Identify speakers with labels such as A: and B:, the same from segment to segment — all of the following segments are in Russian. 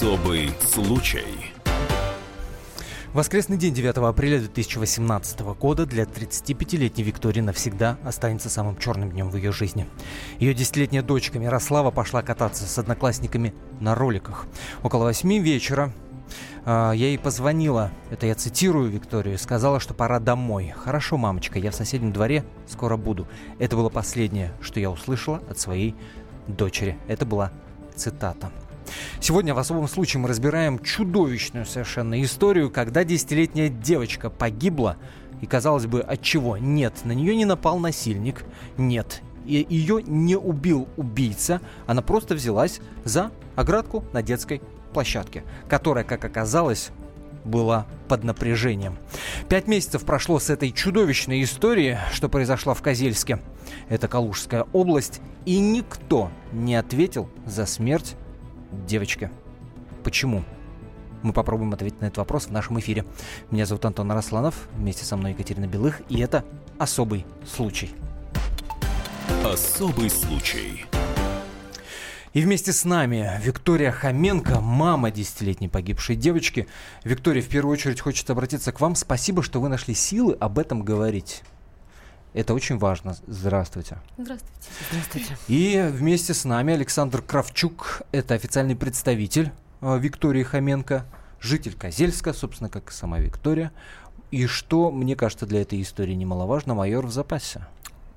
A: Особый случай.
B: Воскресный день 9 апреля 2018 года для 35-летней Виктории навсегда останется самым черным днем в ее жизни. Ее десятилетняя дочка Мирослава пошла кататься с одноклассниками на роликах. Около восьми вечера а, я ей позвонила, это я цитирую Викторию, сказала, что пора домой. Хорошо, мамочка, я в соседнем дворе, скоро буду. Это было последнее, что я услышала от своей дочери. Это была цитата. Сегодня в особом случае мы разбираем чудовищную совершенно историю, когда десятилетняя девочка погибла, и казалось бы, от чего? Нет, на нее не напал насильник, нет, и ее не убил убийца, она просто взялась за оградку на детской площадке, которая, как оказалось, была под напряжением. Пять месяцев прошло с этой чудовищной истории, что произошло в Козельске. Это Калужская область, и никто не ответил за смерть девочки. Почему? Мы попробуем ответить на этот вопрос в нашем эфире. Меня зовут Антон Росланов, вместе со мной Екатерина Белых, и это «Особый случай».
A: Особый случай.
B: И вместе с нами Виктория Хоменко, мама десятилетней погибшей девочки. Виктория, в первую очередь хочется обратиться к вам. Спасибо, что вы нашли силы об этом говорить. Это очень важно. Здравствуйте.
C: Здравствуйте. Здравствуйте.
B: И вместе с нами Александр Кравчук, это официальный представитель э, Виктории Хоменко, житель Козельска, собственно, как и сама Виктория. И что, мне кажется, для этой истории немаловажно, майор в запасе.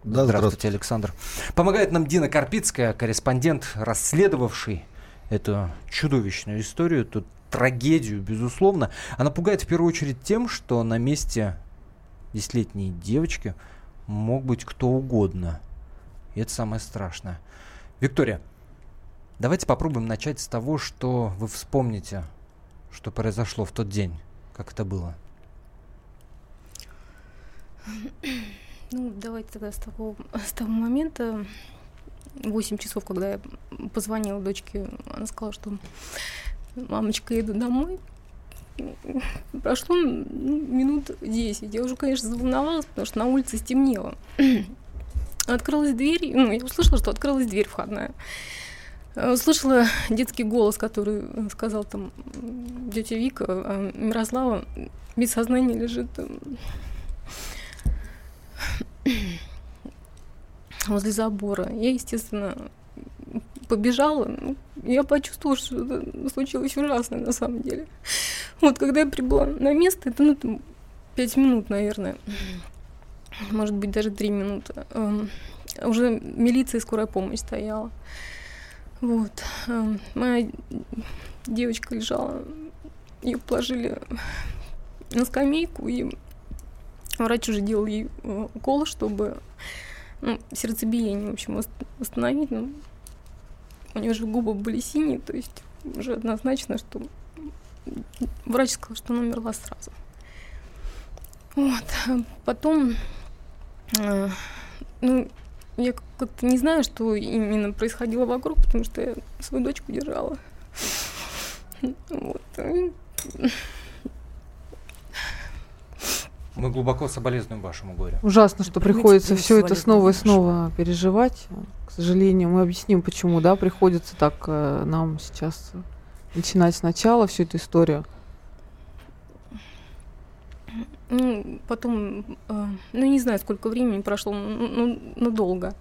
B: Да, здравствуйте, здравствуйте, Александр. Помогает нам Дина Карпицкая, корреспондент, расследовавший эту чудовищную историю, эту трагедию, безусловно. Она пугает в первую очередь тем, что на месте десятилетней девочки – мог быть кто угодно. И это самое страшное. Виктория, давайте попробуем начать с того, что вы вспомните, что произошло в тот день, как это было.
C: Ну, давайте тогда с того, с того момента, 8 часов, когда я позвонила дочке, она сказала, что мамочка, еду домой. Прошло ну, минут 10. Я уже, конечно, заволновалась, потому что на улице стемнело. Открылась дверь, ну, я услышала, что открылась дверь входная. Э, услышала детский голос, который сказал там тетя Вика, а Мирослава без сознания лежит возле забора. Я, естественно, побежала. Ну, я почувствовала, что это случилось ужасно на самом деле. Вот, когда я прибыла на место, это, ну, там, пять минут, наверное, может быть, даже три минуты, эм, уже милиция и скорая помощь стояла. Вот. Эм, моя девочка лежала, ее положили на скамейку, и врач уже делал ей э, укол, чтобы ну, сердцебиение, в общем, восстановить. Ну, у нее же губы были синие, то есть уже однозначно, что врач сказал, что она умерла сразу. Вот. А потом, э, ну, я как-то не знаю, что именно происходило вокруг, потому что я свою дочку держала. Вот.
B: Мы глубоко соболезнуем вашему горю.
D: Ужасно, что приходится все это снова и снова переживать. К сожалению, мы объясним, почему, да, приходится так э, нам сейчас начинать сначала всю эту историю.
C: Ну, потом, э, ну, не знаю, сколько времени прошло, ну, ну, ну долго.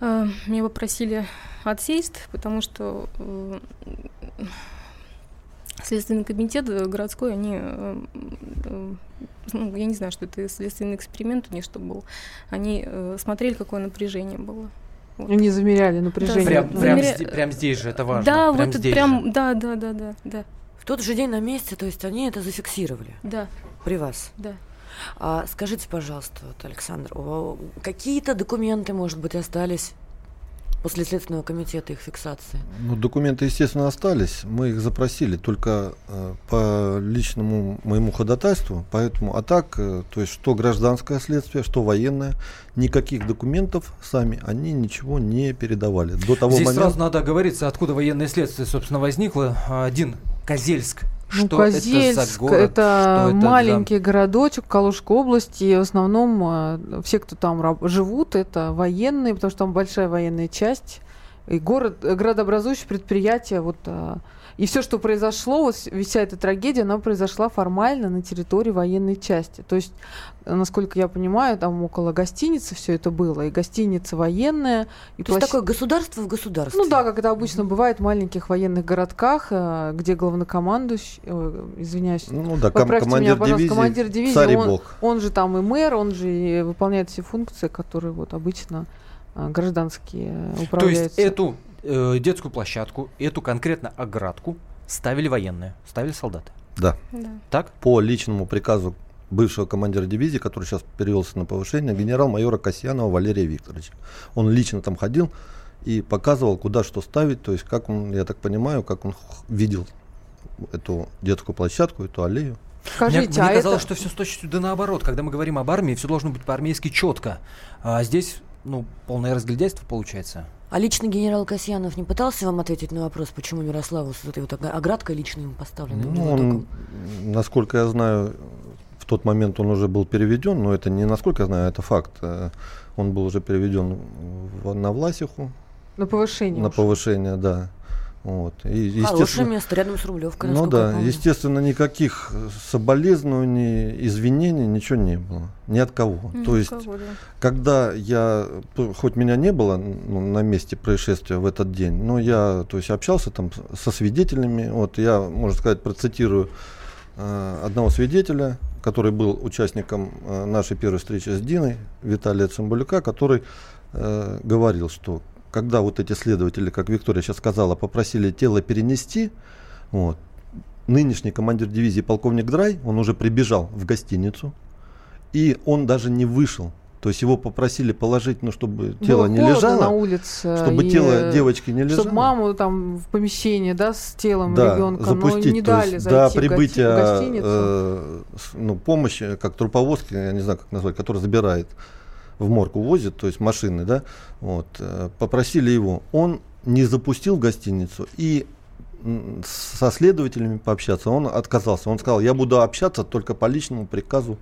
C: Э, меня попросили отсесть, потому что э, Следственный комитет городской, они, э, э, ну, я не знаю, что это следственный эксперимент у них что был, они э, смотрели, какое напряжение было.
D: Они замеряли напряжение.
B: Прям, прям, Замеря... здесь, прям здесь же, это важно.
C: Да,
B: прям
C: вот здесь прям, же. да, да, да, да, да.
E: В тот же день на месте, то есть они это зафиксировали?
C: Да.
E: При вас?
C: Да.
E: А, скажите, пожалуйста, вот, Александр, какие-то документы, может быть, остались после Следственного комитета их фиксации?
F: Ну, документы, естественно, остались. Мы их запросили только э, по личному моему ходатайству. Поэтому, а так, э, то есть, что гражданское следствие, что военное, никаких документов сами они ничего не передавали. До того
B: Здесь
F: момента...
B: сразу надо оговориться, откуда военное следствие, собственно, возникло. Один Козельск
D: ну, что Козельск, это за город? Это, это маленький за... городочек Калужской области. И в основном э, все, кто там живут, это военные, потому что там большая военная часть. И город, градообразующее предприятие, вот э, И все, что произошло, вот вся эта трагедия, она произошла формально на территории военной части. То есть, насколько я понимаю, там около гостиницы все это было. И гостиница военная. И
E: То площ... есть такое государство в государстве?
D: Ну да, как это обычно mm-hmm. бывает в маленьких военных городках, э, где главнокомандующий, э, извиняюсь,
F: ну да, ком- командир, меня, дивизии, командир дивизии,
D: он, он же там и мэр, он же и выполняет все функции, которые вот обычно э, гражданские управляются.
B: То есть эту э, детскую площадку, эту конкретно оградку ставили военные, ставили солдаты.
F: Да.
C: Да.
B: Так?
F: По личному приказу бывшего командира дивизии, который сейчас перевелся на повышение, генерал-майора Касьянова Валерия Викторовича. Он лично там ходил и показывал, куда что ставить, то есть как он, я так понимаю, как он видел эту детскую площадку, эту аллею.
B: Скажите, мне, а мне казалось, это... что все с точностью да наоборот. Когда мы говорим об армии, все должно быть по-армейски четко. А здесь, ну, полное разглядайство получается.
E: А лично генерал Касьянов не пытался вам ответить на вопрос, почему Мирославу с этой вот оградкой лично ему поставлена?
F: Ну, он, насколько я знаю, в тот момент он уже был переведен, но это не насколько я знаю, это факт. Э, он был уже переведен в, на Власиху.
D: На повышение.
F: На уж. повышение, да. Вот.
E: И, Хорошее место рядом с Рублевкой.
F: Ну да, естественно, никаких соболезнований, извинений, ничего не было. Ни от кого. Mm, То есть, кого, да. когда я, хоть меня не было ну, на месте происшествия в этот день, но я то есть, общался там со свидетелями. Вот я, можно сказать, процитирую э, одного свидетеля, который был участником э, нашей первой встречи с Диной, Виталия Цымбалюка, который э, говорил, что когда вот эти следователи, как Виктория сейчас сказала, попросили тело перенести, вот, нынешний командир дивизии полковник Драй, он уже прибежал в гостиницу, и он даже не вышел. То есть его попросили положить, ну, чтобы тело Было не лежало.
D: на улице.
F: Чтобы тело девочки не лежало.
D: Чтобы маму там в помещении, да, с телом да, ребенка, запустить, но не дали есть,
F: зайти до прибытия в гостиницу. Э, ну, помощи, как труповозки, я не знаю, как назвать, которая забирает в морг увозит, то есть машины, да, вот, э, попросили его, он не запустил гостиницу и со следователями пообщаться, он отказался. Он сказал, я буду общаться только по личному приказу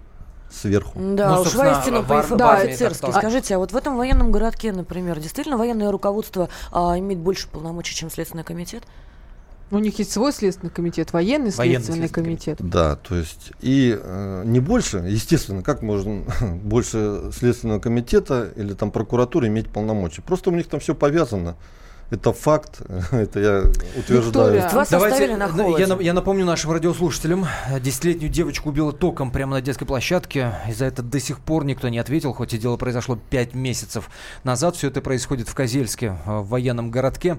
F: сверху.
E: Да, ну, уж воистину по да, офицерски. Скажите, а вот в этом военном городке, например, действительно военное руководство а, имеет больше полномочий, чем Следственный комитет?
D: У них есть свой следственный комитет, военный, военный следственный, комитет. комитет.
F: Да, то есть и э, не больше, естественно, как можно больше следственного комитета или там прокуратуры иметь полномочия. Просто у них там все повязано. Это факт, это я утверждаю.
B: Вас Давайте, на я, я напомню нашим радиослушателям, десятилетнюю девочку убило током прямо на детской площадке. И за это до сих пор никто не ответил, хоть и дело произошло пять месяцев назад. Все это происходит в Козельске, э, в военном городке.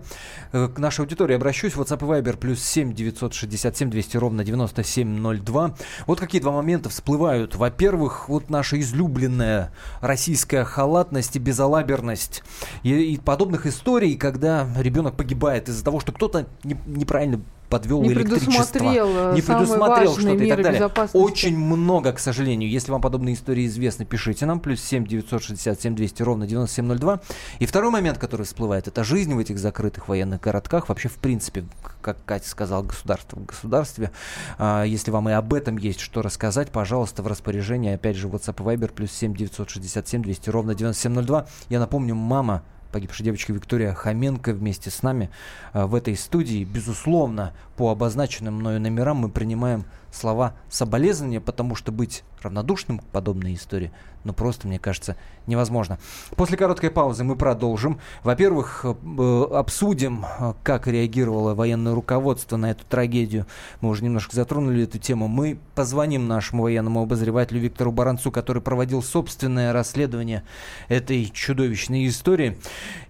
B: Э, к нашей аудитории обращусь. WhatsApp и Viber плюс 7 967 200 ровно 9702. Вот какие два момента всплывают. Во-первых, вот наша излюбленная российская халатность и безалаберность. И, и подобных историй, когда ребенок погибает из-за того, что кто-то не, неправильно подвел не электричество,
D: предусмотрел,
B: не предусмотрел
D: что-то
B: и так далее. Очень много, к сожалению. Если вам подобные истории известны, пишите нам. Плюс 7 967 200 ровно 9702. И второй момент, который всплывает, это жизнь в этих закрытых военных городках. Вообще, в принципе, как Катя сказала, государство в государстве. А, если вам и об этом есть что рассказать, пожалуйста, в распоряжении. Опять же, WhatsApp и Viber плюс 7 967 200 ровно 9702. Я напомню, мама погибшей девочки Виктория Хоменко вместе с нами э, в этой студии. Безусловно, по обозначенным мною номерам мы принимаем слова соболезнования, потому что быть равнодушным к подобной истории, ну просто, мне кажется, невозможно. После короткой паузы мы продолжим. Во-первых, э, обсудим, э, как реагировало военное руководство на эту трагедию. Мы уже немножко затронули эту тему. Мы позвоним нашему военному обозревателю Виктору Баранцу, который проводил собственное расследование этой чудовищной истории.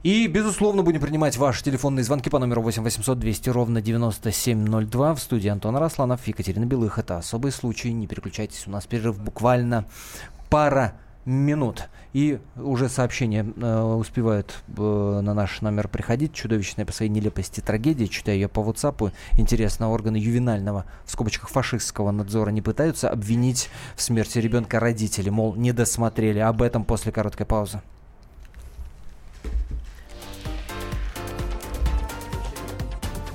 B: И, безусловно, будем принимать ваши телефонные звонки по номеру 8 800 200 ровно 9702 в студии Антона Росланов, Екатерина Белых. Это особый случай. Не переключайтесь, у нас перерыв буквально пара минут. И уже сообщения э, успевают э, на наш номер приходить. Чудовищная по своей нелепости трагедия. Читаю я по WhatsApp. Интересно, органы ювенального, в скобочках фашистского надзора не пытаются обвинить в смерти ребенка родители. Мол, не досмотрели. Об этом после короткой паузы.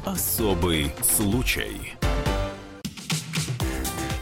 A: Особый случай.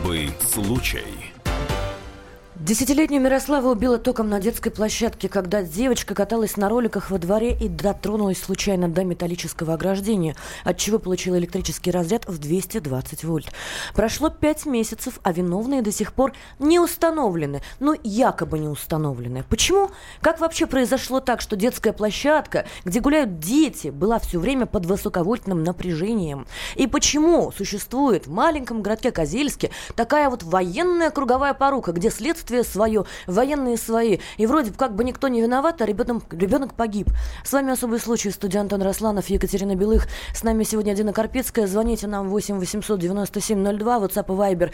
A: Особый случай.
E: Десятилетнюю Мирослава убила током на детской площадке, когда девочка каталась на роликах во дворе и дотронулась случайно до металлического ограждения, от чего получила электрический разряд в 220 вольт. Прошло пять месяцев, а виновные до сих пор не установлены, ну якобы не установлены. Почему? Как вообще произошло так, что детская площадка, где гуляют дети, была все время под высоковольтным напряжением? И почему существует в маленьком городке Козельске такая вот военная круговая порука, где следствие свое, военные свои. И вроде как бы никто не виноват, а ребенок, ребенок погиб. С вами особый случай. Студия Антон Росланов, Екатерина Белых. С нами сегодня Дина Карпицкая. Звоните нам 8 800 97 02, WhatsApp и Viber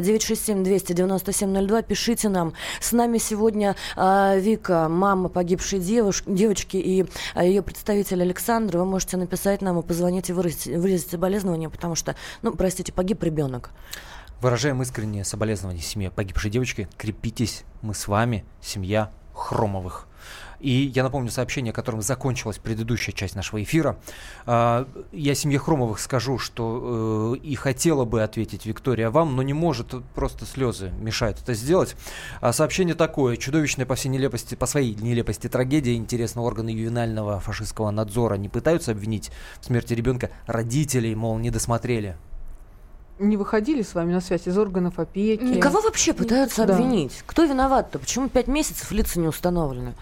E: 967 297 02. Пишите нам. С нами сегодня э, Вика, мама погибшей девуш, девочки и э, ее представитель Александр. Вы можете написать нам и позвонить и выразить, выразить соболезнования, потому что, ну, простите, погиб ребенок.
B: Выражаем искреннее соболезнование семье погибшей девочки. Крепитесь, мы с вами, семья Хромовых. И я напомню сообщение, которым закончилась предыдущая часть нашего эфира. А, я семье Хромовых скажу, что э, и хотела бы ответить Виктория вам, но не может, просто слезы мешают это сделать. А сообщение такое. Чудовищная по всей нелепости, по своей нелепости трагедия. Интересно, органы ювенального фашистского надзора не пытаются обвинить в смерти ребенка родителей, мол, не досмотрели
D: не выходили с вами на связь из органов опеки?
E: Кого вообще пытаются да. обвинить? Кто виноват-то? Почему пять месяцев лица не установлены?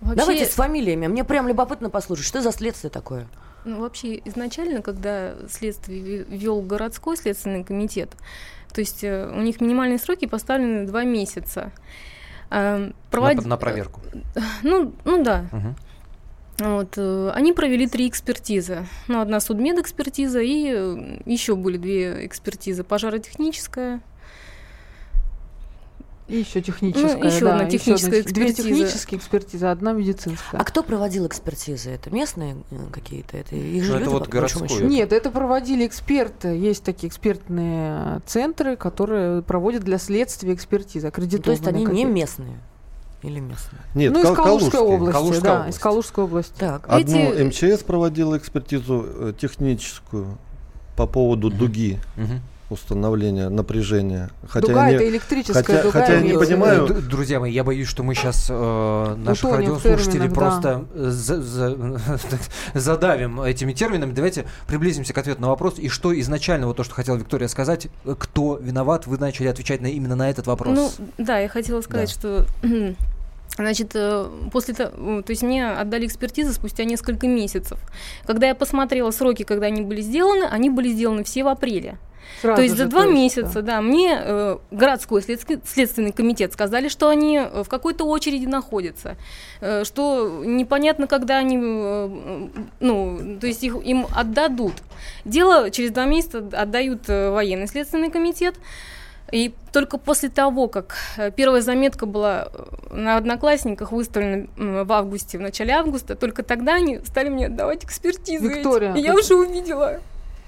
E: Вообще... Давайте с фамилиями. Мне прям любопытно послушать, что за следствие такое?
C: Ну, вообще, изначально, когда следствие вел городской следственный комитет, то есть э, у них минимальные сроки поставлены два месяца.
B: Э, провод... на, на проверку.
C: Ну, ну да. Угу. Вот, э, они провели три экспертизы. Ну, одна судмедэкспертиза и э, еще были две экспертизы. Пожаротехническая.
D: И еще техническая.
C: Ну, еще
D: да,
C: одна техническая еще
D: экспертиза. Две технические экспертизы, одна медицинская.
E: А кто проводил экспертизы? Это местные э, какие-то? Это их же
B: ну,
E: люди,
B: это вот городской.
D: Нет, это проводили эксперты. Есть такие экспертные центры, которые проводят для следствия экспертизы, аккредитованные.
E: То есть они не местные? Или местные?
F: Нет,
D: ну, из Калужской области,
B: Калужская
D: да,
B: область.
D: из Калужской области.
F: Так, Одну эти... МЧС проводила экспертизу э, техническую по поводу uh-huh. дуги. Uh-huh установления напряжения.
D: Хотя дуга я не, это электрическая
F: хотя,
D: дуга.
F: Хотя я не понимаю.
B: Друзья мои, я боюсь, что мы сейчас э, наших радиослушателей просто да. за, за, задавим этими терминами. Давайте приблизимся к ответу на вопрос. И что изначально, вот то, что хотела Виктория сказать, кто виноват, вы начали отвечать на, именно на этот вопрос.
C: Ну, да, я хотела сказать, да. что Значит, э, после того, то есть мне отдали экспертизы спустя несколько месяцев. Когда я посмотрела сроки, когда они были сделаны, они были сделаны все в апреле. Сразу то есть за два месяца, да, мне э, городской следствен, следственный комитет сказали, что они э, в какой-то очереди находятся, э, что непонятно, когда они, э, ну, то есть их, им отдадут. Дело через два месяца отдают э, военный следственный комитет. И только после того, как э, первая заметка была э, на Одноклассниках выставлена в августе, в начале августа, только тогда они стали мне отдавать экспертизы.
D: Виктория,
C: эти. И я уже увидела.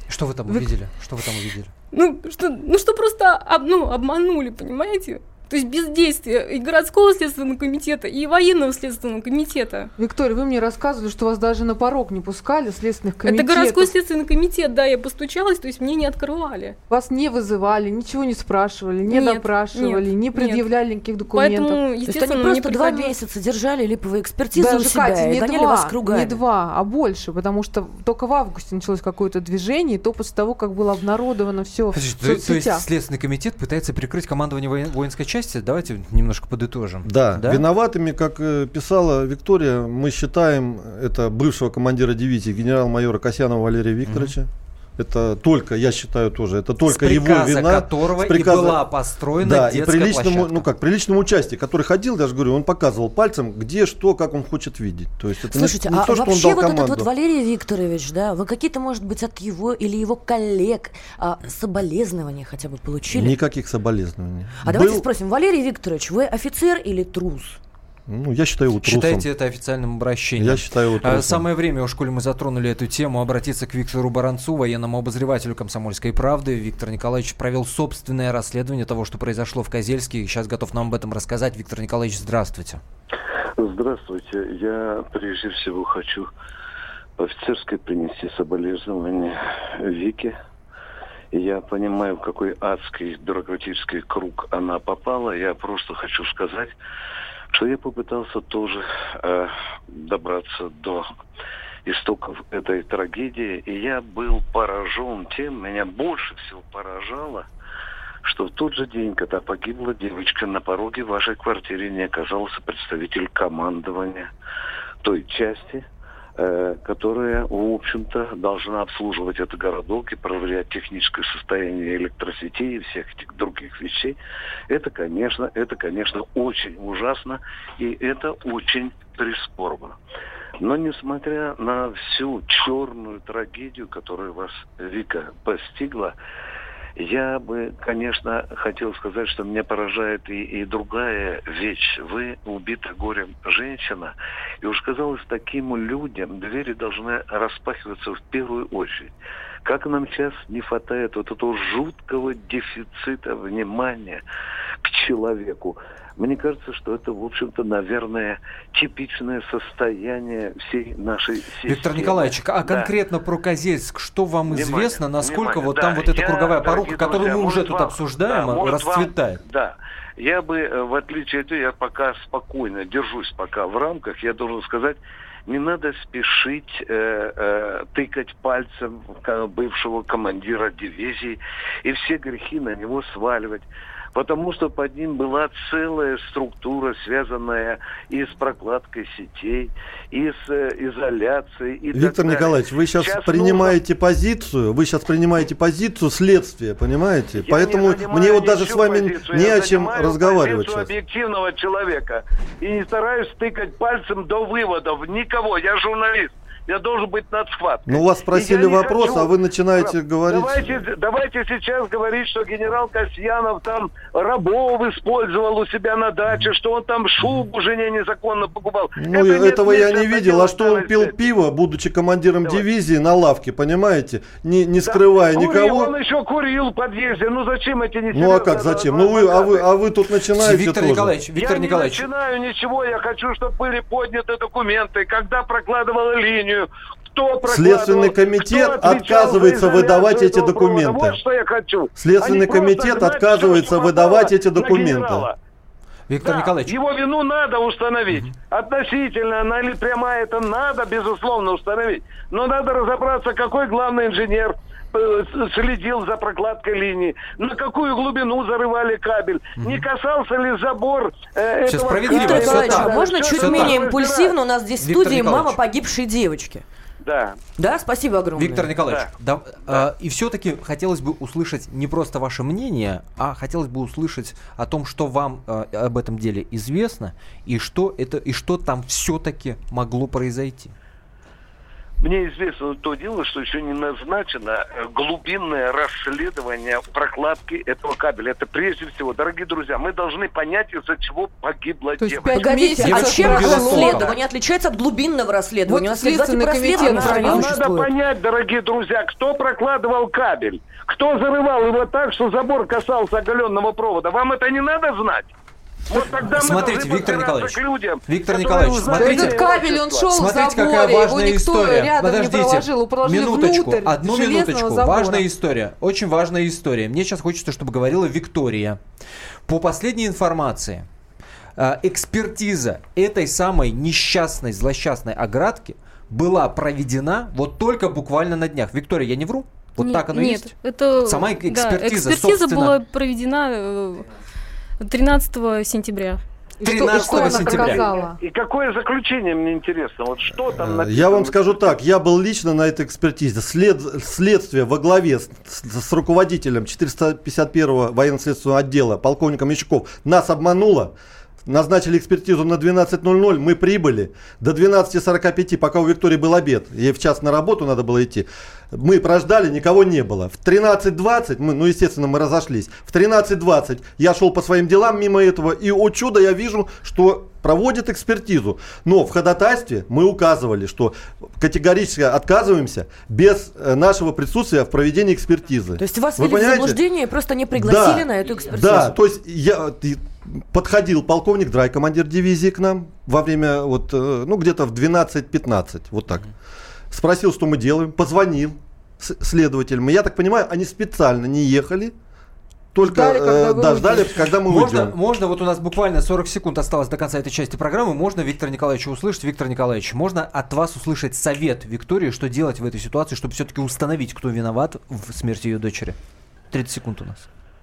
B: Что вы там увидели? Что вы там увидели?
C: Ну, что, ну, что просто об, ну, обманули, понимаете? То есть бездействие и городского следственного комитета, и военного следственного комитета.
D: Виктория, вы мне рассказывали, что вас даже на порог не пускали следственных комитетов.
C: Это городской следственный комитет, да, я постучалась, то есть мне не открывали.
D: Вас не вызывали, ничего не спрашивали, не нет, допрашивали, нет, не предъявляли нет. никаких документов.
C: Поэтому, естественно,
E: то есть они просто два месяца держали липовые экспертизы
D: Даже,
E: у себя
D: Катя,
E: и
D: не
E: гоняли
D: два,
E: вас кругами.
D: Не два, а больше, потому что только в августе началось какое-то движение, и то после того, как было обнародовано все в
B: то, то есть Следственный комитет пытается прикрыть командование воинской части? Давайте немножко подытожим.
F: Да, да? виноватыми, как э, писала Виктория, мы считаем это бывшего командира дивизии генерал-майора Касьянова Валерия Викторовича. Mm-hmm. Это только, я считаю тоже, это только
B: с
F: его вина.
B: которого
F: с приказа...
B: и была построена
F: да,
B: детская
F: и при личному,
B: площадка.
F: ну как, при личном участии, который ходил, я же говорю, он показывал пальцем, где, что, как он хочет видеть. То есть это
E: Слушайте,
F: не, не
E: а
F: то, что он
E: вообще
F: дал
E: вот
F: команду.
E: этот вот Валерий Викторович, да, вы какие-то, может быть, от его или его коллег а, соболезнования хотя бы получили?
F: Никаких соболезнований.
E: А давайте
F: Был-
E: спросим, Валерий Викторович, вы офицер или трус?
F: Ну, я считаю его трусом.
B: Считайте это официальным обращением.
F: Я считаю его
B: А,
F: трусом.
B: Самое время, уж коли мы затронули эту тему, обратиться к Виктору Баранцу, военному обозревателю «Комсомольской правды». Виктор Николаевич провел собственное расследование того, что произошло в Козельске, и сейчас готов нам об этом рассказать. Виктор Николаевич, здравствуйте.
G: Здравствуйте. Я прежде всего хочу по-офицерски принести соболезнования Вике. Я понимаю, в какой адский бюрократический круг она попала. Я просто хочу сказать, что я попытался тоже э, добраться до истоков этой трагедии. И я был поражен тем, меня больше всего поражало, что в тот же день, когда погибла девочка, на пороге вашей квартиры не оказался представитель командования той части, которая, в общем-то, должна обслуживать этот городок и проверять техническое состояние электросетей и всех этих других вещей. Это, конечно, это, конечно, очень ужасно, и это очень прискорбно. Но несмотря на всю черную трагедию, которая вас, Вика, постигла, я бы, конечно, хотел сказать, что меня поражает и, и другая вещь. Вы убита горем женщина. И уж казалось, таким людям двери должны распахиваться в первую очередь. Как нам сейчас не хватает вот этого жуткого дефицита внимания к человеку. Мне кажется, что это, в общем-то, наверное, типичное состояние всей нашей системы.
B: Виктор Николаевич, а
G: Да.
B: конкретно про Козельск, что вам
G: Внимание,
B: известно, насколько
G: внимание,
B: вот
G: да.
B: там вот эта
G: Я,
B: круговая порука, которую мы уже тут
G: вам-
B: обсуждаем,
G: да, может, вам-
B: расцветает?
G: да. Я бы, э, в отличие от этого, я пока спокойно держусь пока в рамках, я должен сказать, не надо спешить э, э, тыкать пальцем бывшего командира дивизии и все грехи на него сваливать. Потому что под ним была целая структура, связанная и с прокладкой сетей, и с э, изоляцией. И так
F: Виктор
G: далее.
F: Николаевич, вы сейчас,
G: Сейчас
F: принимаете позицию, вы сейчас принимаете позицию следствия, понимаете?
G: Я
F: Поэтому мне вот даже с вами
G: позицию,
F: не о чем разговаривать сейчас.
G: объективного человека. И не стараюсь тыкать пальцем до выводов. Никого. Я журналист. Я должен быть над схваткой.
F: Ну, вас спросили
G: я
F: вопрос,
G: хочу-
F: а вы начинаете
G: Да,
F: говорить...
G: Давайте, давайте сейчас говорить, что генерал Касьянов там рабов использовал у себя на даче, что он там шубу жене незаконно покупал.
F: Ну,
G: Это нет
F: этого я
G: места
F: не видел. А что он пил пиво, будучи командиром
G: Давай.
F: дивизии на лавке, понимаете? Не, не
G: Да.
F: скрывая
G: Курил,
F: никого.
G: Он еще курил в подъезде. Ну зачем эти не
F: Ну а как, зачем? Ну вы, а вы, а вы тут начинаете
B: Виктор
F: тоже.
B: Николаевич, Виктор
G: я
B: Николаевич,
G: не начинаю ничего, я хочу, чтобы были подняты документы, когда прокладывала линию, кто прокладывал,
F: Следственный комитет
G: кто
F: отказывается выдавать эти
G: провода.
F: документы.
G: Вот что я хочу.
F: Следственный
G: просто
F: комитет отказывается
G: что
F: выдавать эти документы.
B: Виктор
G: Да,
B: Николаевич,
G: Его вину надо установить. Относительно, она или прямая, это надо, безусловно, установить. Но надо разобраться, какой главный инженер следил за прокладкой линии, на какую глубину зарывали кабель, не касался ли забор э,
B: Сейчас
G: этого
B: справедливо,
E: Виктор Николаевич,
B: так.
E: а можно
G: Всё
E: чуть
G: это
E: менее импульсивно? У нас здесь в студии
B: Николаевич.
E: мама погибшей девочки.
G: Да.
E: Да, спасибо огромное.
B: Виктор Николаевич, да, а, и все-таки хотелось бы услышать не просто ваше мнение, а хотелось бы услышать о том, что вам а, об этом деле известно и что это и что там все-таки могло произойти.
G: Мне известно то дело, что еще не назначено э, глубинное расследование прокладки этого кабеля. Это прежде всего, дорогие друзья, мы должны понять, из-за чего погибла
D: То есть
G: девочка.
D: пять
E: Погодите, а
D: месяцев
E: чем расследование отличается от глубинного расследования?
D: Вот
E: есть
D: Следственный комитет провел.
G: Надо понять, дорогие друзья, кто прокладывал кабель, кто зарывал его так, что забор касался оголенного провода. Вам это не надо знать? Вот тогда мы
B: Смотрите, Виктор Николаевич,
G: людям,
B: Виктор Николаевич, смотрите.
D: Этот кабель, он шел
B: Смотрите,
D: заборе,
B: какая
D: его
B: важная
D: никто
B: история.
D: рядом не
B: Подождите,
D: проложил, его проложили
B: минуточку,
D: внутрь
B: одну минуточку.
D: забора.
B: Важная история, очень важная история. Мне сейчас хочется, чтобы говорила Виктория. По последней информации, э, экспертиза этой самой несчастной, злосчастной оградки была проведена вот только буквально на днях. Виктория, я не вру? Вот
C: Не-
B: так оно
C: нет,
B: есть?
C: это
B: Сама
C: да,
B: экспертиза,
C: экспертиза
B: собственно.
C: была проведена э, 13 сентября.
B: 13
D: что она
B: сентября.
D: показала?
G: И какое заключение, мне интересно, вот что там написано?
F: Э, Я вам скажу так, я был лично на этой экспертизе. След, следствие во главе с, с- с руководителем 451-го военно-следственного отдела, полковником Мещуков, нас обмануло. Назначили экспертизу на 12.00, мы прибыли до 12.45, пока у Виктории был обед. Ей в час на работу надо было идти. Мы прождали, никого не было. В 13.20, мы, ну естественно мы разошлись, в 13.20 я шел по своим делам мимо этого, и о чудо я вижу, что проводит экспертизу. Но в ходатайстве мы указывали, что категорически отказываемся без э, нашего присутствия в проведении экспертизы.
E: То есть вас
F: Вы
E: ввели в заблуждение и просто не пригласили
F: Да,
E: на эту экспертизу?
F: Да, то есть я подходил полковник Драй, командир дивизии к нам во время вот, э, ну где-то в 12-15, вот так. Спросил, что мы делаем, позвонил следователям. Я так понимаю, они специально не ехали, только
D: Ждали, когда
F: э,
D: вы
F: да, ждали, когда мы
B: Можно,
F: уйдем.
B: можно, вот у нас буквально 40 секунд осталось до конца этой части программы. Можно Виктора Николаевича услышать? Виктор Николаевич, можно от вас услышать совет Виктории, что делать в этой ситуации, чтобы все-таки установить, кто виноват в смерти ее дочери? 30 секунд у нас.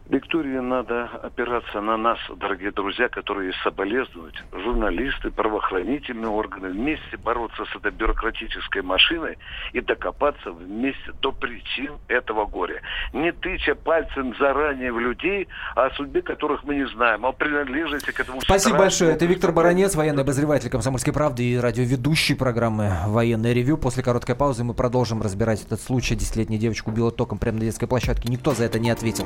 G: Виктории надо опираться на нас, дорогие друзья, которые соболезнуют, журналисты, правоохранительные органы, вместе бороться с этой бюрократической машиной и докопаться вместе до причин этого горя. Не тыча пальцем заранее в людей, о судьбе которых мы не знаем, о принадлежности к этому
B: Спасибо
G: страшному
B: большое. Это Виктор. Баранец, военный обозреватель «Комсомольской правды» и радиоведущий программы «Военное ревю». После короткой паузы мы продолжим разбирать этот случай. Десятилетняя девочка убила током прямо на детской площадке. Никто за это не ответил.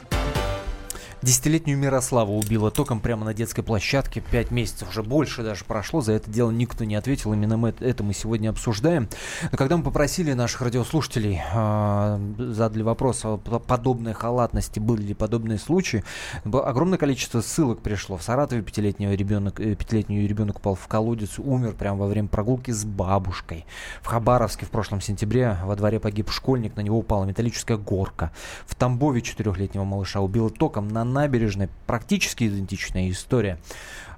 B: Десятилетнюю Мирославу убило током прямо на детской площадке. Пять месяцев, уже больше даже прошло. За это дело никто не ответил. Именно мы это мы сегодня обсуждаем. Но когда мы попросили наших радиослушателей, э, задали вопрос о п- подобной халатности, были ли подобные случаи, огромное количество ссылок пришло. В Саратове пятилетний ребенок, э, пятилетний ребенок упал в колодец, умер прямо во время прогулки с бабушкой. В Хабаровске в прошлом сентябре во дворе погиб школьник, на него упала металлическая горка. В Тамбове четырехлетнего малыша убило током на набережной. Практически идентичная история.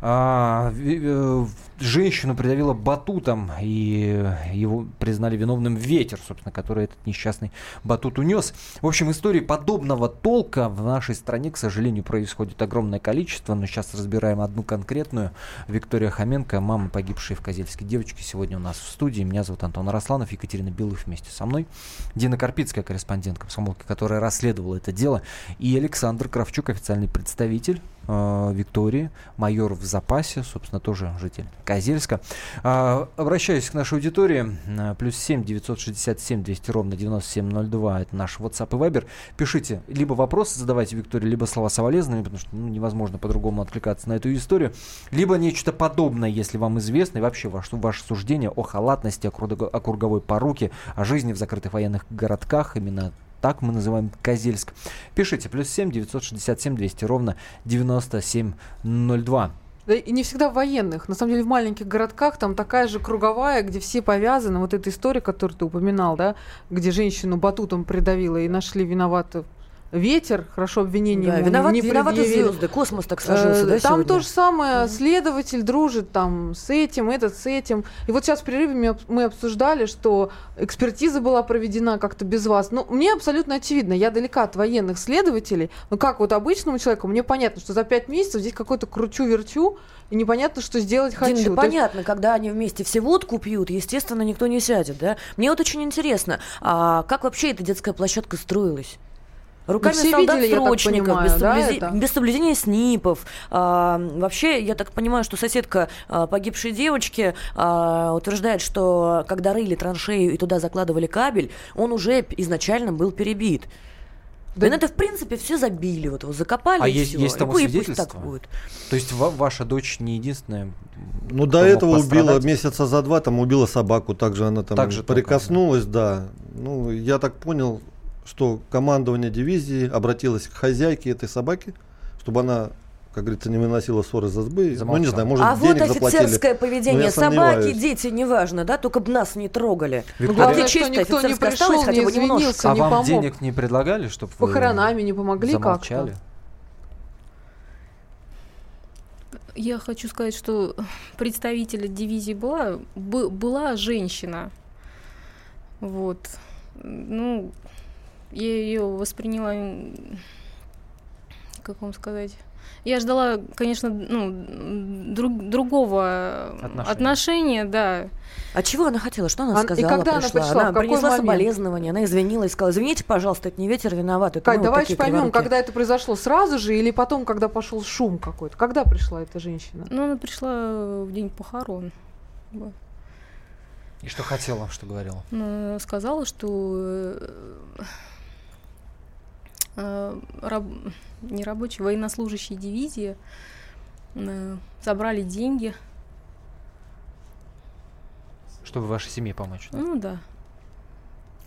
B: А, э, женщину придавило батутом, и его признали виновным ветер, собственно, который этот несчастный батут унес. В общем, историй подобного толка в нашей стране, к сожалению, происходит огромное количество, но сейчас разбираем одну конкретную. Виктория Хоменко, мама погибшей в Козельске девочки, сегодня у нас в студии. Меня зовут Антон Росланов, Екатерина Белых вместе со мной. Дина Карпицкая, корреспондент комсомолки, которая расследовала это дело. И Александр Кравчук, официальный представитель э, Виктории, майор в запасе, собственно, тоже житель Козельска. А, обращаюсь к нашей аудитории. Э, Плюс 7 967 200 ровно 9702. Это наш WhatsApp и Viber. Пишите, либо вопросы задавайте Виктории, либо слова соболезнования, потому что ну, невозможно по-другому откликаться на эту историю. Либо нечто подобное, если вам известно, и вообще ваше, ваше суждение о халатности, о, крудого- о круговой поруке, о жизни в закрытых военных городках, именно так мы называем Козельск. Пишите, плюс 7 967 200 ровно 9702.
D: Да и не всегда в военных. На самом деле в маленьких городках там такая же круговая, где все повязаны. Вот эта история, которую ты упоминал, да, где женщину батутом придавило и нашли виноватых ветер, хорошо обвинение
E: Да,
D: ему
E: виноват,
D: не
E: виноваты
D: предъявили.
E: звезды, космос так сложился,
D: Э,
E: да,
D: Там
E: сегодня?
D: то же самое, следователь дружит там с этим, этот с этим. И вот сейчас в перерыве мы об- мы обсуждали, что экспертиза была проведена как-то без вас. Ну, мне абсолютно очевидно, я далека от военных следователей, но как вот обычному человеку, мне понятно, что за пять месяцев здесь какой-то кручу-верчу, и непонятно, что сделать хочу.
E: Дин, да
D: То есть-
E: понятно, когда они вместе все водку пьют, естественно, никто не сядет, да? Мне вот очень интересно, а как вообще эта детская площадка строилась? Руками
D: все
E: солдат
D: видели,
E: срочников,
D: понимаю,
E: без,
D: да, это?
E: без соблюдения СНИПов. А, вообще, я так понимаю, что соседка а, погибшей девочки а, утверждает, что когда рыли траншею и туда закладывали кабель, он уже изначально был перебит. Да,
D: Да-
E: это, в принципе, все забили, вот его закопали
B: А
E: и
B: есть, есть
E: И
B: тому
E: пу- и пусть
B: свидетельство?
E: так будет.
B: То есть ва- ваша дочь не единственная?
F: Ну,
B: кто
F: до
B: мог
F: этого убила месяца за два, там убила собаку, также она там
B: Так же только,
F: прикоснулась, да. Ну, я так понял, что командование дивизии обратилось к хозяйке этой собаки, чтобы она, как говорится, не выносила ссоры за сбы. Ну, не знаю, может,
E: а вот
F: денег заплатили.
E: офицерское
F: Ну,
E: поведение собаки, дети, неважно, да, только бы нас не трогали.
D: Ну,
B: Виктория,
E: А
D: что
E: честь
D: никто не пришел,
E: осталась хотя
D: не извинился,
B: а
D: не
B: вам
D: помог.
B: денег не предлагали, чтобы вы
D: Похоронами не помогли
B: замолчали?
D: как-то.
C: Я хочу сказать, что представитель дивизии была, бы- была женщина. Вот. Ну, я ее восприняла, как вам сказать, я ждала, конечно, ну, друг- другого
B: Отношения.
C: отношения, да.
E: А чего она хотела? Что она
D: А- и
E: сказала?
D: когда она пришла? В какой
E: принесла
D: момент?
E: соболезнования, она извинилась, сказала, извините, пожалуйста, это не ветер виноват. Это
D: Кать,
E: вот
D: давайте поймем,
E: криворуки».
D: когда это произошло, сразу же или потом, когда пошел шум какой-то? Когда пришла эта женщина?
C: Но она пришла в день похорон.
B: И что хотела, что говорила?
C: Ну, сказала, что э, раб- не рабочие, военнослужащие дивизии э, забрали деньги.
B: Чтобы вашей семье помочь. да?
C: Ну да.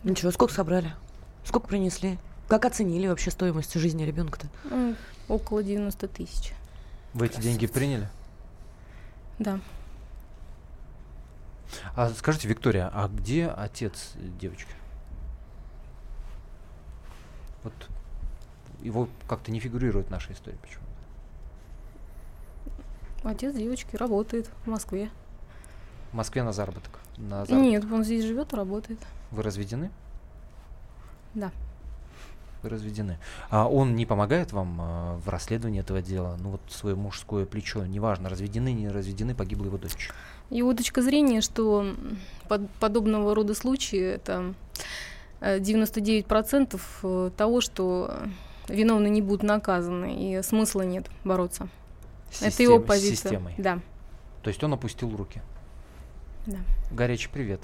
E: Ничего, сколько собрали? Сколько принесли? Как оценили вообще стоимость жизни ребенка-то?
C: ну, около 90 тысяч.
B: Вы эти деньги приняли?
C: Да.
B: А скажите, Виктория, а где отец девочки? Вот его как-то не фигурирует в нашей истории почему?
C: Отец девочки работает в Москве.
B: В Москве на заработок. На заработок.
C: Нет, он здесь живет и работает.
B: Вы разведены?
C: Да.
B: Вы разведены. А он не помогает вам э, в расследовании этого дела? Ну вот свое мужское плечо, неважно, разведены, не разведены, погибла его дочь.
C: Его точка зрения, что под- подобного рода случаи это э, 99% э, того, что э, виновные не будут наказаны, и смысла нет бороться. это его
B: Систем- с
C: позиция.
B: системой.
C: Да.
B: То есть он опустил руки.
C: Да.
B: Горячий привет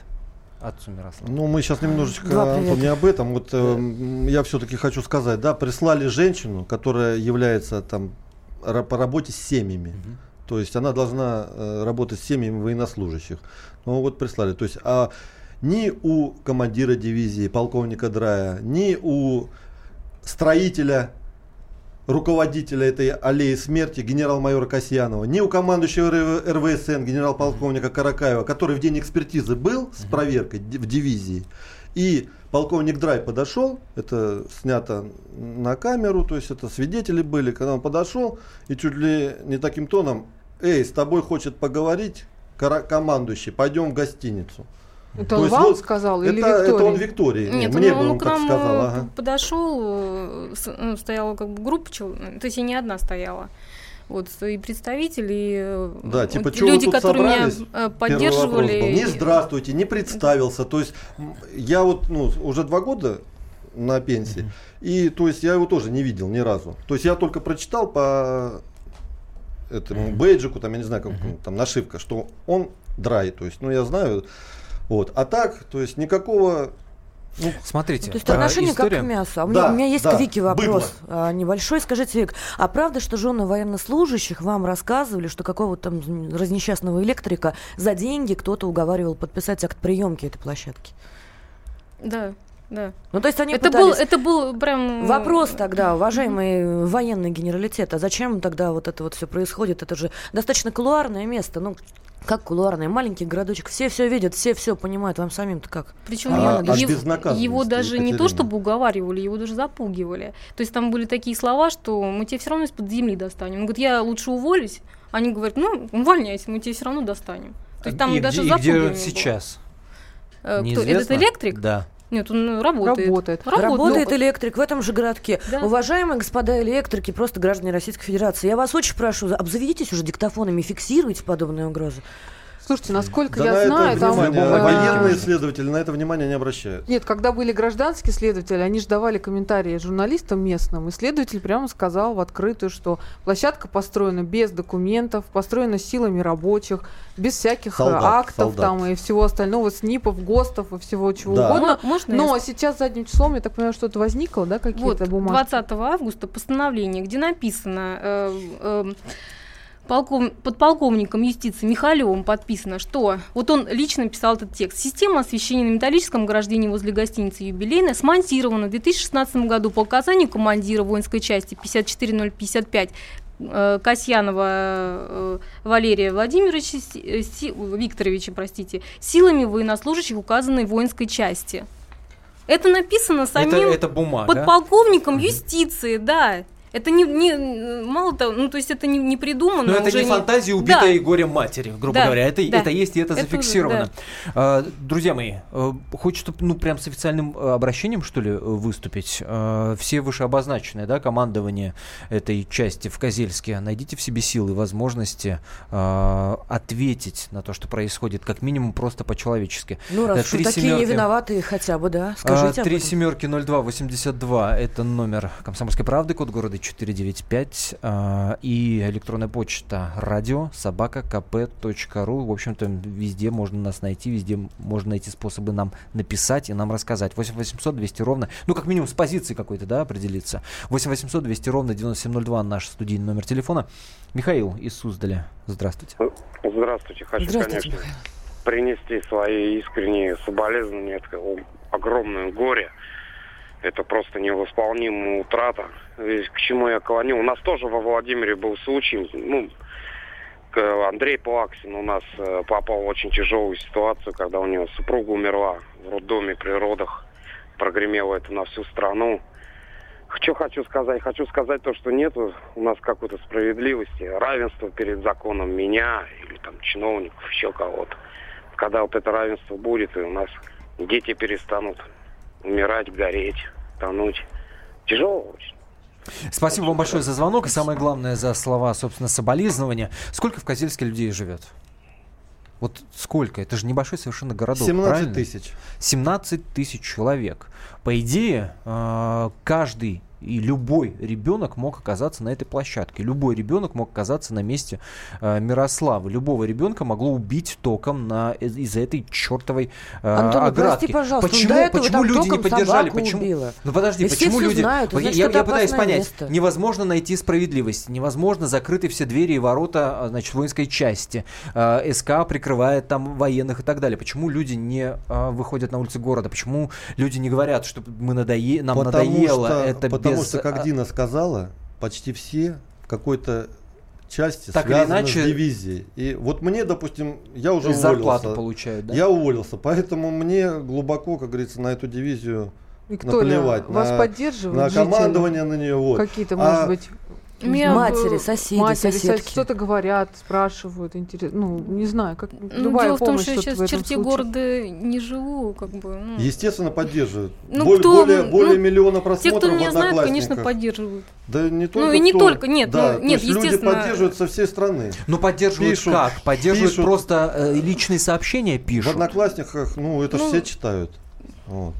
B: отцу Мирославу.
F: Ну, мы сейчас немножечко, Антон, не об этом. Вот э, я все-таки хочу сказать, да, прислали женщину, которая является там по работе с семьями.
B: Мгм.
F: То есть она должна э, работать с семьями военнослужащих. Ну вот прислали. То есть а ни у командира дивизии, полковника Драя, ни у строителя, руководителя этой аллеи смерти генерал-майора Касьянова, ни у командующего РВ- РВСН генерал-полковника Каракаева, который в день экспертизы был с проверкой в дивизии, и полковник Драй подошел, это снято на камеру, то есть это свидетели были, когда он подошел и чуть ли не таким тоном, эй, с тобой хочет поговорить командующий, пойдем в гостиницу.
D: Это
F: То
D: он
F: есть
D: вам
F: вот
D: сказал или
F: это, это он
D: Виктории?
F: Виктории. Не,
C: Нет,
F: мне
C: он, он
F: он
C: к
F: так
C: нам
F: сказал. ага.
C: подошел, ну, стояла как бы группа, то есть я не одна стояла. Вот, и представители, и, э,
F: Да, типа,
C: вот люди,
F: тут
C: которые меня э, поддерживали.
F: был. Не
C: и-
F: здравствуйте, не представился. То есть я вот ну, уже два года на пенсии, и то есть я его тоже не видел ни разу. То есть я только прочитал по этому бейджику, там я не знаю, как там нашивка, что он драй. То есть, ну я знаю. Вот. А так, то есть никакого ну,
B: Смотрите,
E: То есть
B: а,
E: отношение
B: история-
E: как к мясу. А у,
F: Да,
E: меня, у меня есть
F: да,
E: к Вике вопрос
F: быдло.
E: а, небольшой. Скажите, Вик, а правда, что жены военнослужащих вам рассказывали, что какого-то там разнесчастного электрика за деньги кто-то уговаривал подписать акт приемки этой площадки?
C: Да, да.
E: Ну, то есть они
C: Это был,
E: пытались...
C: это был прям...
E: Вопрос тогда, уважаемый военный генералитет, а зачем тогда вот это вот все происходит? Это же достаточно кулуарное место, ну, как кулуарное, маленький городочек, все все видят, все все понимают, вам самим-то как?
C: Причем
F: А,
C: его, его- даже не то чтобы уговаривали, его даже запугивали. То есть там были такие слова, что мы тебя все равно из-под земли достанем. Он говорит, я лучше уволюсь. Они говорят, ну, увольняйся, мы тебя все равно достанем. То есть там
B: и
C: даже
B: где, и где сейчас?
C: Э, кто,
B: Неизвестно?
C: этот электрик?
B: Да.
C: Нет, он э, работает.
D: Работает.
E: Работает
C: Ну,
E: электрик в этом же городке.
C: Да.
E: Уважаемые господа электрики, просто граждане Российской Федерации, я вас очень прошу, обзаведитесь уже диктофонами, фиксируйте подобные угрозы.
D: Слушайте, насколько
F: Да
D: я знаю, там...
F: внимание,
D: э,
F: военные следователи на это внимание не обращают.
D: Нет, когда были гражданские следователи, они же давали комментарии журналистам местным, и следователь прямо сказал в открытую, что площадка построена без документов, построена силами рабочих, без всяких
F: Солдат,
D: актов
F: солдат.
D: там и всего остального, СНИПов, ГОСТов и всего чего
F: Да.
D: угодно.
C: Мо- Можно я
D: Но сейчас задним числом, я так понимаю, что-то возникло, да, какие-то
C: Вот,
D: бумаги?
C: 20 августа постановление, где написано э, э, полков- подполковником юстиции Михалевым подписано, что вот он лично писал этот текст. Система освещения на металлическом ограждении возле гостиницы «Юбилейная» смонтирована в 2016 году по указанию командира воинской части 54055 э, Касьянова э, Валерия Владимировича Си- э, Си- Викторовича, простите, силами военнослужащих указанной воинской части. Это написано самим
B: Это, это бумага.
C: подполковником юстиции, да. Это не, не мало того, ну то есть это не, не придумано.
B: Но это
C: уже
B: не фантазия убитой горем матери, грубо
C: Да,
B: говоря. Это,
C: да.
B: это есть, и это,
C: Это уже,
B: зафиксировано. А, Друзья мои, э, хочется ну прям с официальным э, обращением, что ли, э, выступить. Э, Все вышеобозначенные, да, командование этой части в Козельске, найдите в себе силы и возможности э, ответить на то, что происходит, как минимум просто по-человечески.
E: Ну,
B: Да,
E: раз
B: три
E: такие
B: семерки.
E: виноватые хотя бы, да, скажите об
B: Три семерки 0282 это номер Комсомольской правды, код города 495 а, и электронная почта радио собака kp.ру. В общем-то, везде можно нас найти, везде можно найти способы нам написать и нам рассказать. 8 800 200 ровно, ну, как минимум с позиции какой-то, да, определиться. 8 800 200 ровно 9702 наш студийный номер телефона. Михаил из Суздаля, здравствуйте.
H: Здравствуйте. Хочу,
E: Здравствуйте,
H: конечно, принести свои искренние соболезнования. Это огромное горе. Это просто невосполнимая утрата. К чему я клоню? У нас тоже во Владимире был случай. Ну, Андрей Плаксин у нас э, попал в очень тяжелую ситуацию, когда у него супруга умерла в роддоме при родах. Прогремело это на всю страну. Что хочу сказать? Хочу сказать то, что нет у нас какой-то справедливости, равенства перед законом меня или там чиновников, еще кого-то. Когда вот это равенство будет, и у нас дети перестанут умирать, гореть, тонуть. Тяжело очень.
B: Спасибо вам большое за звонок и самое главное за слова, собственно, соболезнования. Сколько в Козельске людей живет? Вот сколько? Это же небольшой совершенно городок.
F: 17
B: правильно?
F: тысяч.
B: 17 тысяч человек. По идее, э, каждый и любой ребенок мог оказаться на этой площадке. Любой ребенок мог оказаться на месте э, Мирославы. Любого ребенка могло убить током на, из- из-за этой чертовой э,
E: Антон, ну,
B: оградки.
E: прости, пожалуйста, ну,
B: почему
E: этого
B: почему
E: там
B: люди не поддержали? Почему?
E: убило.
B: Ну подожди,
E: И все
B: почему люди?
E: знают, значит,
B: я, я пытаюсь понять.
E: место.
B: Невозможно найти справедливость, невозможно закрыты все двери и ворота, а, значит, воинской части. А, СК прикрывает там военных и так далее. Почему люди не а, выходят на улицы города? Почему люди не говорят, что мы надое... нам
F: потому
B: надоело
F: что,
B: это
F: потому
B: без...
F: что, как
B: а,
F: Дина сказала, почти все в какой-то части
B: Так или
F: связаны
B: иначе-
F: с дивизией. И вот мне, допустим, я уже
B: и зарплату
F: уволился.
B: получают, да?
F: Я уволился, поэтому мне глубоко, как говорится, на эту дивизию
D: Виктория,
F: наплевать.
D: вас
F: на,
D: поддерживают
F: на
D: жители?
F: командование на нее. Вот.
D: Какие-то,
F: А
D: может быть,
C: У меня
E: Матери, соседи,
D: матери,
E: соседки.
D: что-то говорят, спрашивают, интересно, ну, не знаю, как
C: Ну,
D: любая
C: дело в том, что я сейчас
D: в
C: в черте
D: случае.
C: города не живу, как бы. ну.
F: Естественно, поддерживают.
C: Ну,
F: Боль-
C: кто-
F: более,
C: ну,
F: более миллиона
C: Те,
F: просмотров
C: кто
F: в
C: меня знает, конечно, поддерживают.
F: Да не только
C: и не
F: кто.
C: только, нет,
F: да,
C: ну,
F: то
C: нет,
F: есть люди
C: естественно.
F: поддерживают со всей страны.
B: Ну, поддерживают
F: Пишут,
B: как? Поддерживают
F: пишут.
B: просто э, личные сообщения
F: В
B: пишут.
F: Одноклассниках, ну, это ж
C: Ну,
F: все читают. Вот.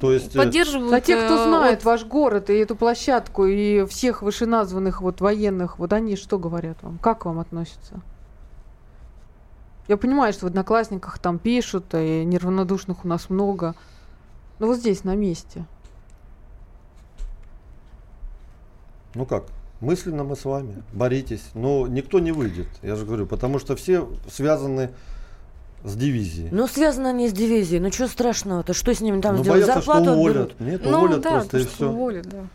F: То есть... э,
C: Поддерживают.
D: А те, кто
C: э,
D: знает ваш город и эту площадку, и всех вышеназванных вот военных, вот они что говорят вам? Как к вам относятся? Я понимаю, что в Одноклассниках там пишут, и неравнодушных у нас много. Но вот здесь, на месте.
F: Ну как, мысленно мы с вами, боритесь, но никто не выйдет, я же говорю, потому что все связаны с дивизией.
E: Ну, связано они с дивизией. Ну, что страшного-то? Что с ними там
F: Ну,
E: сделать?
F: боятся, что
E: Зарплату
F: уволят.
E: отберут?
F: Нет,
C: Ну
F: уволят
C: да,
F: просто
C: то,
F: и
C: что
F: все.
C: уволят, да.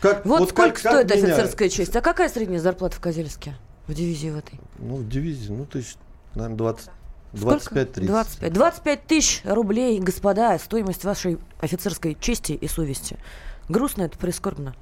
F: Как,
E: Вот,
F: как-
E: сколько
F: как
E: стоит
F: меня-
E: офицерская честь? А какая средняя зарплата в Козельске? В дивизии в этой?
F: Ну, в дивизии, ну, тысяч, наверное, 20,
E: Сколько?
F: 25-30.
E: 25. 25 тысяч рублей, господа, стоимость вашей офицерской чести и совести. Грустно это, прискорбно.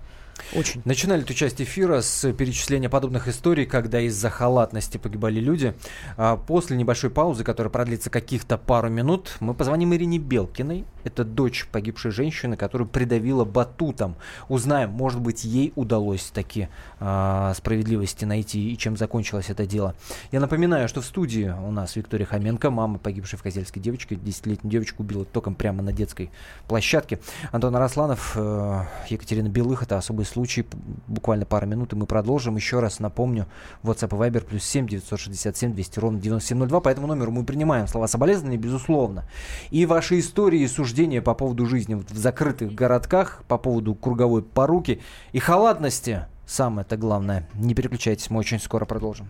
E: Очень.
B: Начинали эту часть эфира с перечисления подобных историй, когда из-за халатности погибали люди. А После небольшой паузы, которая продлится каких-то пару минут, мы позвоним Ирине Белкиной Это дочь погибшей женщины, которую придавила батутом. Узнаем, может быть, ей удалось таки э, справедливости найти и чем закончилось это дело. Я напоминаю, что в студии у нас Виктория Хоменко, мама погибшей в Козельской девочки. Десятилетнюю девочку убила током прямо на детской площадке. Антон Арасланов, э, Екатерина Белых. Это особый случай. Буквально пару минут, и мы продолжим. Еще раз напомню, WhatsApp и Viber плюс 7 967 200 ровно 9702. По этому номеру мы принимаем слова соболезнования, безусловно. И ваши истории и суждения по поводу жизни в закрытых городках, по поводу круговой поруки и халатности. Самое это главное. Не переключайтесь, мы очень скоро продолжим.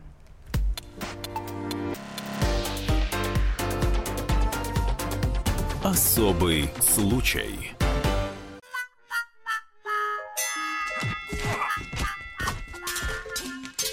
A: Особый случай.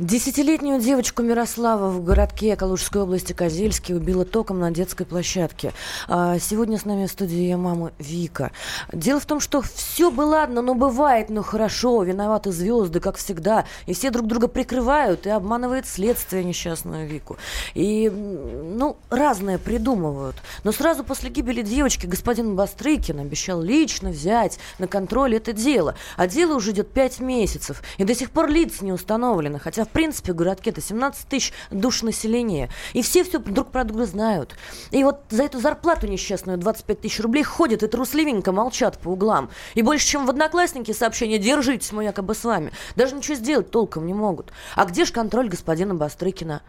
E: Десятилетнюю девочку Мирослава в городке Калужской области Козельский убила током на детской площадке. А сегодня с нами в студии ее мама Вика. Дело в том, что все бы ладно, но бывает, ну хорошо, виноваты звезды, как всегда. И все друг друга прикрывают, и обманывает следствие несчастную Вику. И, ну, разное придумывают. Но сразу после гибели девочки господин Бастрыкин обещал лично взять на контроль это дело. А дело уже идет пять месяцев, и до сих пор лиц не установлено. Хотя в в городке это 17 тысяч душ населения. И все все друг про друга знают. И вот за эту зарплату несчастную 25 тысяч рублей ходят и трусливенько молчат по углам. И больше, чем в Одноклассники сообщение «Держитесь, мы якобы с вами». Даже ничего сделать толком не могут. А где же контроль господина Бастрыкина?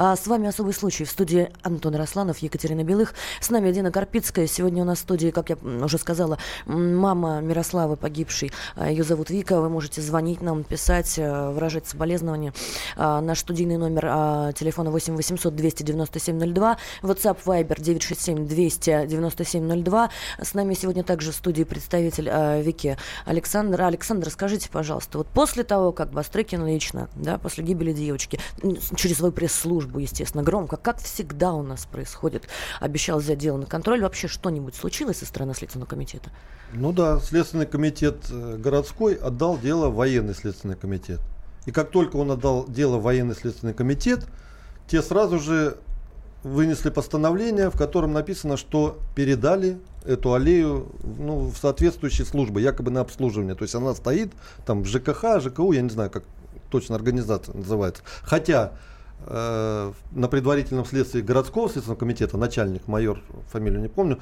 E: А с вами особый случай. В студии Антон Росланов, Екатерина Белых. С нами Дина Карпицкая. Сегодня у нас в студии, как я уже сказала, мама Мирославы погибшей. А, Ее зовут Вика. Вы можете звонить нам, писать, э, выражать соболезнования. А, наш студийный номер телефона 8 800 297 02. WhatsApp Viber 967 297 02. С нами сегодня также в студии представитель Вики Александр. Александр, скажите, пожалуйста, вот после того, как Бастрыкин лично, да, после гибели девочки, через свою пресс-службу, службу, естественно, громко, как всегда у нас происходит, обещал взять дело на контроль. Вообще что-нибудь случилось со стороны Следственного комитета?
F: Ну да, Следственный комитет э, городской отдал дело в военный Следственный комитет. И как только он отдал дело в военный Следственный комитет, те сразу же вынесли постановление, в котором написано, что передали эту аллею ну, в соответствующие службы, якобы на обслуживание. То есть она стоит там в ЖКХ, ЖКУ, я не знаю, как точно организация называется. Хотя Э, на предварительном следствии городского следственного комитета начальник, майор, фамилию не помню,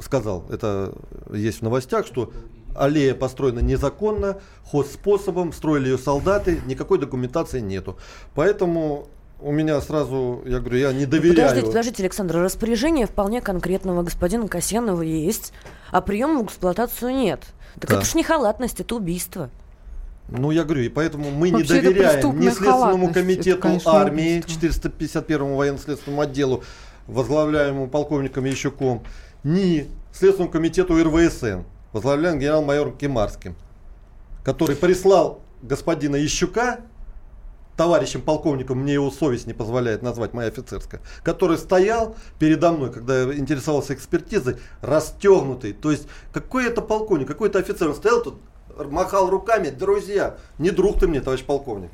F: сказал, это есть в новостях, что аллея построена незаконно, ход способом, строили ее солдаты, никакой документации нету. Поэтому у меня сразу, я говорю, я не доверяю.
E: Подождите, подождите, Александр, распоряжение вполне конкретного господина Касьянова есть, а приема в эксплуатацию нет. Так да. это ж не халатность, это убийство.
F: Ну, я говорю, и поэтому мы Вообще не доверяем ни Следственному комитету это, конечно, армии, 451-му военно-следственному отделу, возглавляемому полковником Ящуком, ни Следственному комитету РВСН, возглавляемому генерал-майором Кемарским, который прислал господина Ящука, товарищем полковником, мне его совесть не позволяет назвать, моя офицерская, который стоял передо мной, когда я интересовался экспертизой, расстегнутый. То есть, какой это полковник, какой это офицер, он стоял тут махал руками, друзья, не друг ты мне, товарищ полковник.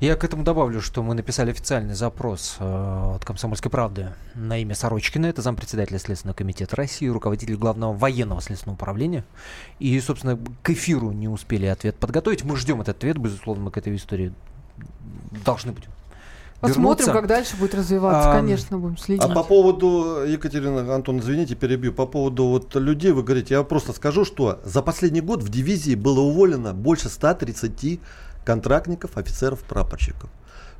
B: Я к этому добавлю, что мы написали официальный запрос э, от «Комсомольской правды» на имя Сорочкина. Это зампредседателя Следственного комитета России, руководитель главного военного следственного управления. И, собственно, к эфиру не успели ответ подготовить. Мы ждем этот ответ, безусловно, мы к этой истории должны будем
D: Посмотрим, вернуться. как дальше будет развиваться. А, Конечно, будем следить.
F: А по поводу, Екатерина, Антон, извините, перебью, по поводу вот людей, вы говорите, я просто скажу, что за последний год в дивизии было уволено больше 130 контрактников, офицеров, прапорщиков.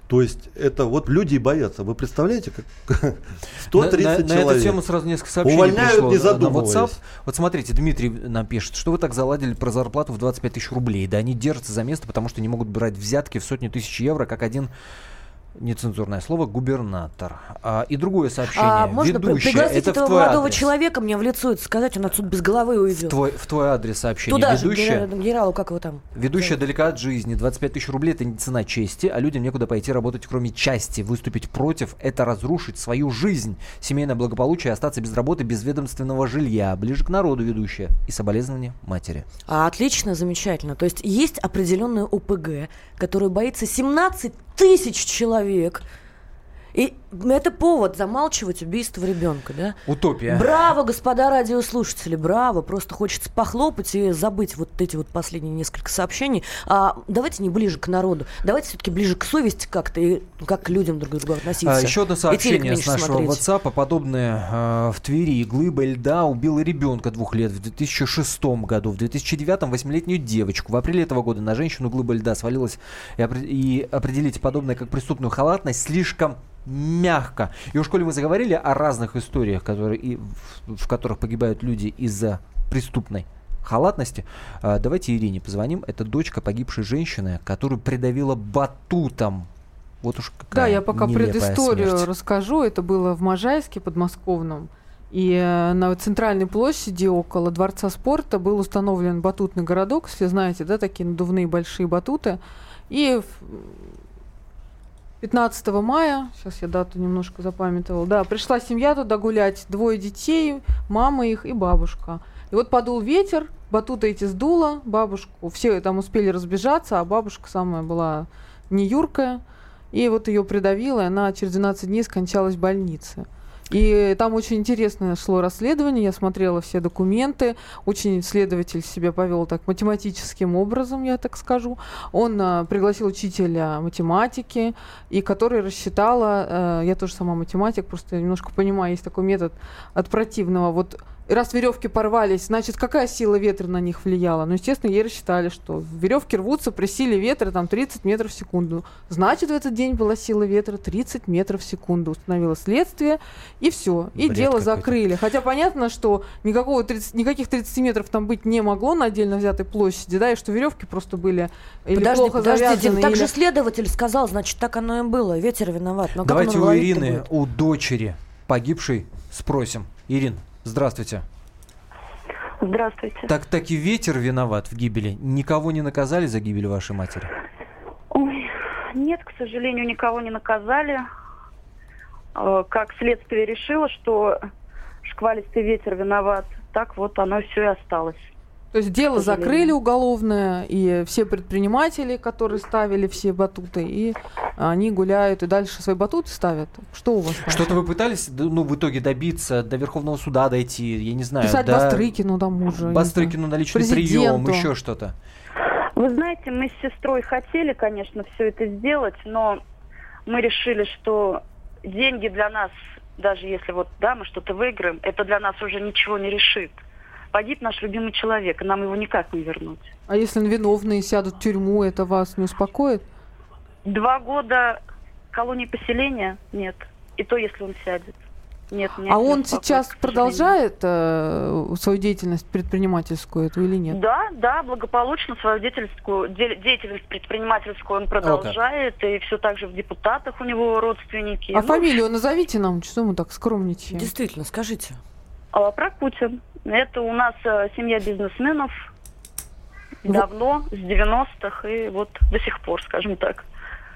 F: То есть это вот люди боятся. Вы представляете, как 130 на, на, человек. На эту
B: тему сразу несколько сообщений
F: Увольняют, пришло
B: не задумываясь. на WhatsApp. Вот смотрите, Дмитрий нам пишет, что вы так заладили про зарплату в 25 тысяч рублей. Да они держатся за место, потому что не могут брать взятки в сотни тысяч евро, как один нецензурное слово, губернатор. А, и другое сообщение.
E: А можно
B: Ведущая,
E: пригласить
B: это
E: этого
B: в
E: молодого
B: адрес.
E: человека мне в лицо это сказать, он отсюда без головы
B: В
E: уйдет.
B: твой, в твой адрес сообщение.
E: Туда же,
B: Ведущая,
E: генерал- генералу, как его там?
B: ведущая далека от жизни. 25 тысяч рублей – это не цена чести, а людям некуда пойти работать, кроме части. Выступить против – это разрушить свою жизнь, семейное благополучие, остаться без работы, без ведомственного жилья. Ближе к народу ведущая. И соболезнования матери.
E: А, отлично, замечательно. То есть есть определенная ОПГ, которую боится 17 тысяч человек. И это повод замалчивать убийство ребенка, да?
B: Утопия.
E: Браво, господа радиослушатели, браво. Просто хочется похлопать и забыть вот эти вот последние несколько сообщений. А давайте не ближе к народу. Давайте все-таки ближе к совести как-то и как к людям друг к другу относиться.
B: А, еще сообщение
E: меньше
B: с нашего
E: смотреть.
B: WhatsApp. Подобное э, в Твери. Глыба льда убила ребенка двух лет в 2006 году. В 2009 восьмилетнюю девочку. В апреле этого года на женщину глыба льда свалилась. И, и определить подобное как преступную халатность слишком мягко. И уж коли мы заговорили о разных историях, которые, и в, в которых погибают люди из-за преступной халатности, э, давайте Ирине позвоним. Это дочка погибшей женщины, которую придавила батутом. Вот уж какая
D: Да, я пока предысторию
B: смерть.
D: расскажу. Это было в Можайске подмосковном. И э, на центральной площади около Дворца спорта был установлен батутный городок, если знаете, да, такие надувные большие батуты. И 15 мая, сейчас я дату немножко запамятовала, да, пришла семья туда гулять, двое детей, мама их и бабушка. И вот подул ветер, батута эти сдуло, бабушку, все там успели разбежаться, а бабушка самая была не юркая, и вот ее придавило, и она через 12 дней скончалась в больнице. И там очень интересное шло расследование, я смотрела все документы, очень следователь себя повел так математическим образом, я так скажу. Он а, пригласил учителя математики, и который рассчитала, э, я тоже сама математик, просто немножко понимаю, есть такой метод от противного, вот раз веревки порвались, значит, какая сила ветра на них влияла? Ну, естественно, ей рассчитали, что веревки рвутся при силе ветра там 30 метров в секунду. Значит, в этот день была сила ветра 30 метров в секунду. Установило следствие, и все. И
B: Бред
D: дело
B: какой-то.
D: закрыли. Хотя понятно, что никакого 30 никаких 30 метров там быть не могло на отдельно взятой площади, да, и что веревки просто были или
E: Подожди,
D: плохо
E: подожди, Дим,
D: завязаны,
E: так
D: или-
E: же следователь сказал, значит, так оно и было. Ветер виноват. Но
B: Давайте у Ирины, у дочери погибшей спросим. Ирин, здравствуйте.
I: Здравствуйте.
B: Так таки ветер виноват в гибели. Никого не наказали за гибель вашей матери?
I: Ой, нет, к сожалению, никого не наказали. Э, Как следствие решило, что шквалистый ветер виноват, так вот оно все и осталось.
D: То есть дело закрыли уголовное, и все предприниматели, которые ставили все батуты, и они гуляют и дальше свои батуты ставят. Что у вас там?
B: Что-то вы пытались, ну, в итоге добиться, до Верховного суда дойти, я не знаю,
D: Писать
B: до...
D: Бастрыкину тому же. я не
B: Бастрыкину на личный прием, еще что-то.
I: Вы знаете, мы с сестрой хотели, конечно, все это сделать, но мы решили, что деньги для нас, даже если вот, да, мы что-то выиграем, это для нас уже ничего не решит. Погиб наш любимый человек, и нам его никак не вернуть.
D: А если виновные сядут в тюрьму, это вас не успокоит?
I: Два года колонии поселения нет. И то, если он сядет. Нет, меня
D: а он
I: успокоит,
D: сейчас продолжает э, свою деятельность предпринимательскую эту или нет?
I: Да, да, благополучно свою деятельскую, де- деятельность предпринимательскую он продолжает, и все так же в депутатах у него родственники.
D: А
I: Ну,
D: фамилию назовите нам, что мы так скромничаем?
E: Действительно, скажите.
I: а, Прокутин. Это у нас э, семья бизнесменов. Давно, с 90-х, и вот до сих пор, скажем так.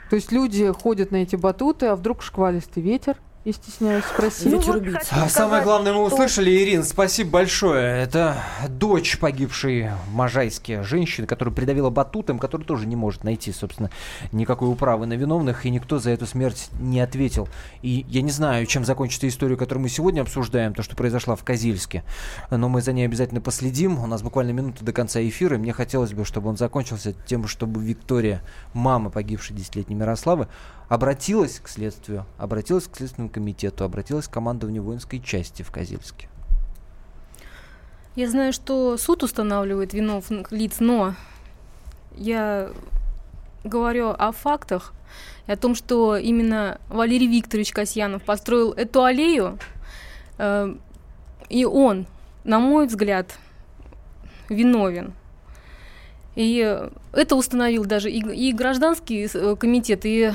D: То есть люди ходят на эти батуты, а вдруг шквалистый ветер, я стесняюсь спросить.
I: Ну, вот
B: А самое главное мы
I: что-
B: услышали, Ирин, спасибо большое. Это дочь погибшей в Можайске женщины, которую придавила батутом, которая тоже не может найти, собственно, никакой управы на виновных, и никто за эту смерть не ответил. И я не знаю, чем закончится история, которую мы сегодня обсуждаем, то, что произошло в Козельске, но мы за ней обязательно последим. У нас буквально минута до конца эфира, и мне хотелось бы, чтобы он закончился тем, чтобы Виктория, мама погибшей десятилетней Мирославы, обратилась к следствию, обратилась к Следственному комитету, обратилась к командованию воинской части в Козельске.
C: Я знаю, что суд устанавливает виновных лиц, но я говорю о фактах и о том, что именно Валерий Викторович Касьянов построил эту аллею, э, и он, на мой взгляд, виновен. И это установил даже и, и гражданский э, комитет, и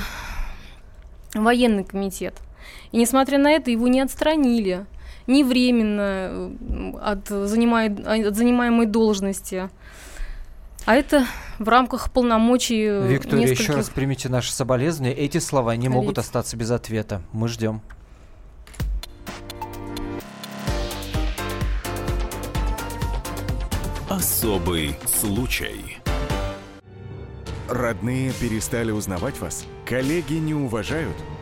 C: военный комитет. И несмотря на это, его не отстранили ни временно э, от, занимай, от занимаемой должности. А это в рамках полномочий э,
B: Виктория,
C: нескольких...
B: еще раз примите наши соболезнования. Эти слова не
C: коллег.
B: могут остаться без ответа. Мы ждем.
A: Особый случай.
J: Родные перестали узнавать вас? Коллеги не уважают?